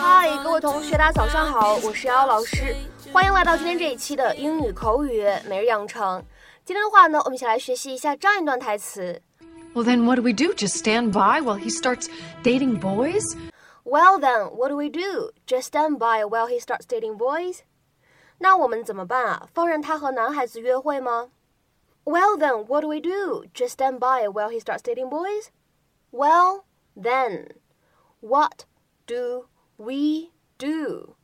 嗨，各位同学，大家早上好，我是瑶瑶老师，欢迎来到今天这一期的英语口语每日养成。今天的话呢，我们一起来学习一下这样一段台词。Well, then what do we do? Just stand by while he starts dating boys? Well, then what do we do? Just stand by while he starts dating boys? 那我们怎么办啊？放任他和男孩子约会吗？Well, then what do we do? Just stand by while he starts dating boys? Well, then what do we do?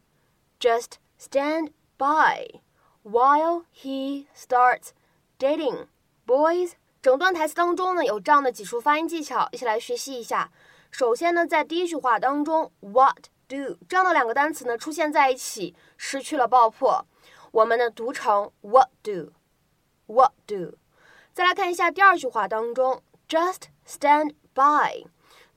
Just stand by while he starts dating boys. 整段台词当中呢，有这样的几处发音技巧，一起来学习一下。首先呢，在第一句话当中，what do 这样的两个单词呢出现在一起，失去了爆破，我们呢读成 what do，what do。再来看一下第二句话当中，just stand by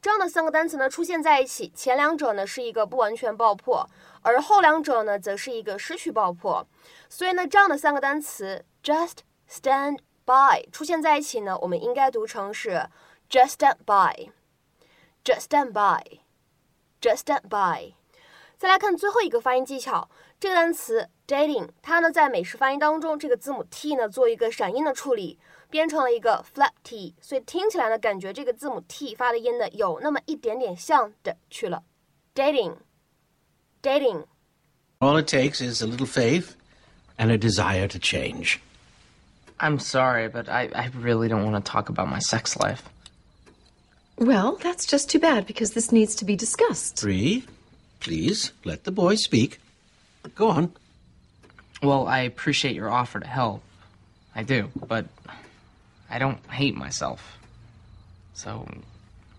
这样的三个单词呢出现在一起，前两者呢是一个不完全爆破，而后两者呢则是一个失去爆破。所以呢，这样的三个单词 just stand。by 出现在一起呢，我们应该读成是 just stand by，just stand by，just stand by。再来看最后一个发音技巧，这个单词 dating，它呢在美式发音当中，这个字母 t 呢做一个闪音的处理，编成了一个 flat t，所以听起来呢，感觉这个字母 t 发的音呢，有那么一点点向的去了。Dating, dating. All it takes is a little faith and a desire to change. I'm sorry, but I, I really don't want to talk about my sex life. Well, that's just too bad because this needs to be discussed. Bree, please let the boy speak. Go on. Well, I appreciate your offer to help. I do, but I don't hate myself. So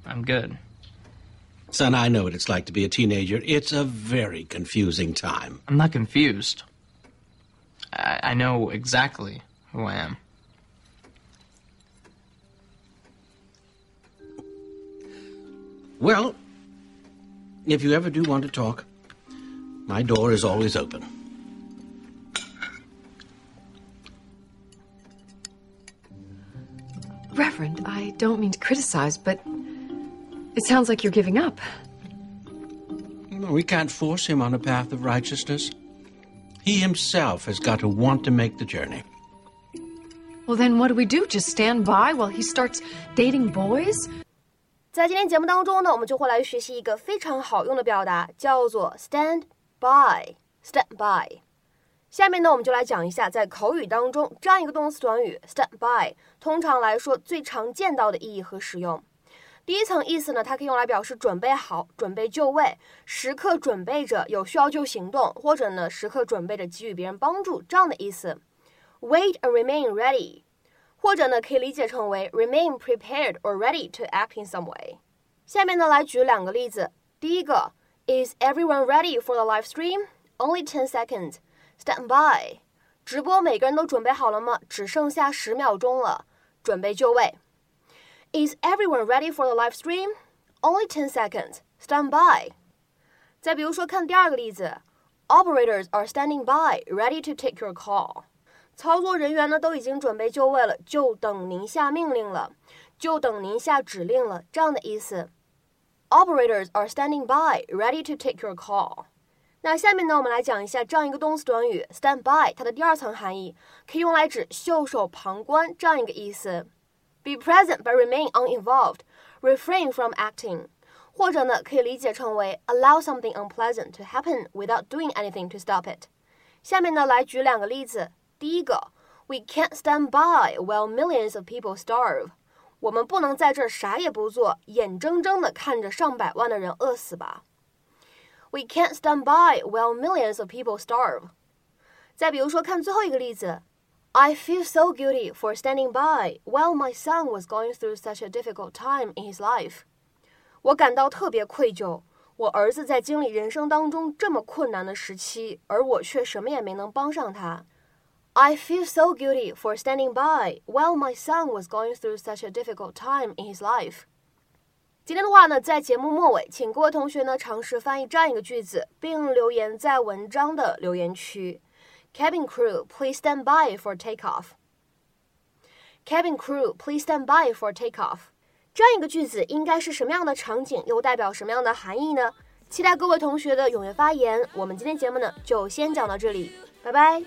I'm good. Son, I know what it's like to be a teenager. It's a very confusing time. I'm not confused. I, I know exactly who I am. Well, if you ever do want to talk, my door is always open. Reverend, I don't mean to criticize, but it sounds like you're giving up. We can't force him on a path of righteousness. He himself has got to want to make the journey. Well, then what do we do? Just stand by while he starts dating boys? 在今天节目当中呢，我们就会来学习一个非常好用的表达，叫做 stand by。stand by。 下面呢，我们就来讲一下在口语当中这样一个动词短语 stand by，通常来说最常见到的意义和使用。第一层意思呢，它可以用来表示准备好、准备就位，时刻准备着有需要就行动，或者呢，时刻准备着给予别人帮助这样的意思。Wait and remain ready，或者呢可以理解成为 remain prepared or ready to act in some way。下面呢来举两个例子。第一个，Is everyone ready for the live stream? Only ten seconds. Stand by。直播每个人都准备好了吗？只剩下十秒钟了，准备就位。Is everyone ready for the live stream? Only ten seconds. Stand by。再比如说，看第二个例子，Operators are standing by, ready to take your call。操作人员呢都已经准备就位了，就等您下命令了，就等您下指令了，这样的意思。Operators are standing by, ready to take your call。那下面呢，我们来讲一下这样一个动词短语 stand by，它的第二层含义可以用来指袖手旁观这样一个意思。Be present but remain uninvolved, refrain from acting。或者呢，可以理解成为 allow something unpleasant to happen without doing anything to stop it。下面呢，来举两个例子。第一个，We can't stand by while millions of people starve。我们不能在这儿啥也不做，眼睁睁地看着上百万的人饿死吧。We can't stand by while millions of people starve。再比如说，看最后一个例子，I feel so guilty for standing by while my son was going through such a difficult time in his life。我感到特别愧疚，我儿子在经历人生当中这么困难的时期，而我却什么也没能帮上他。I feel so guilty for standing by while my son was going through such a difficult time in his life. 今天的话呢，在节目末尾，请各位同学呢尝试翻译这样一个句子，并留言在文章的留言区。Cabin crew, please stand by for takeoff. Cabin crew, please stand by for takeoff. 这样一个句子应该是什么样的场景，又代表什么样的含义呢？期待各位同学的踊跃发言。我们今天节目呢，就先讲到这里，拜拜。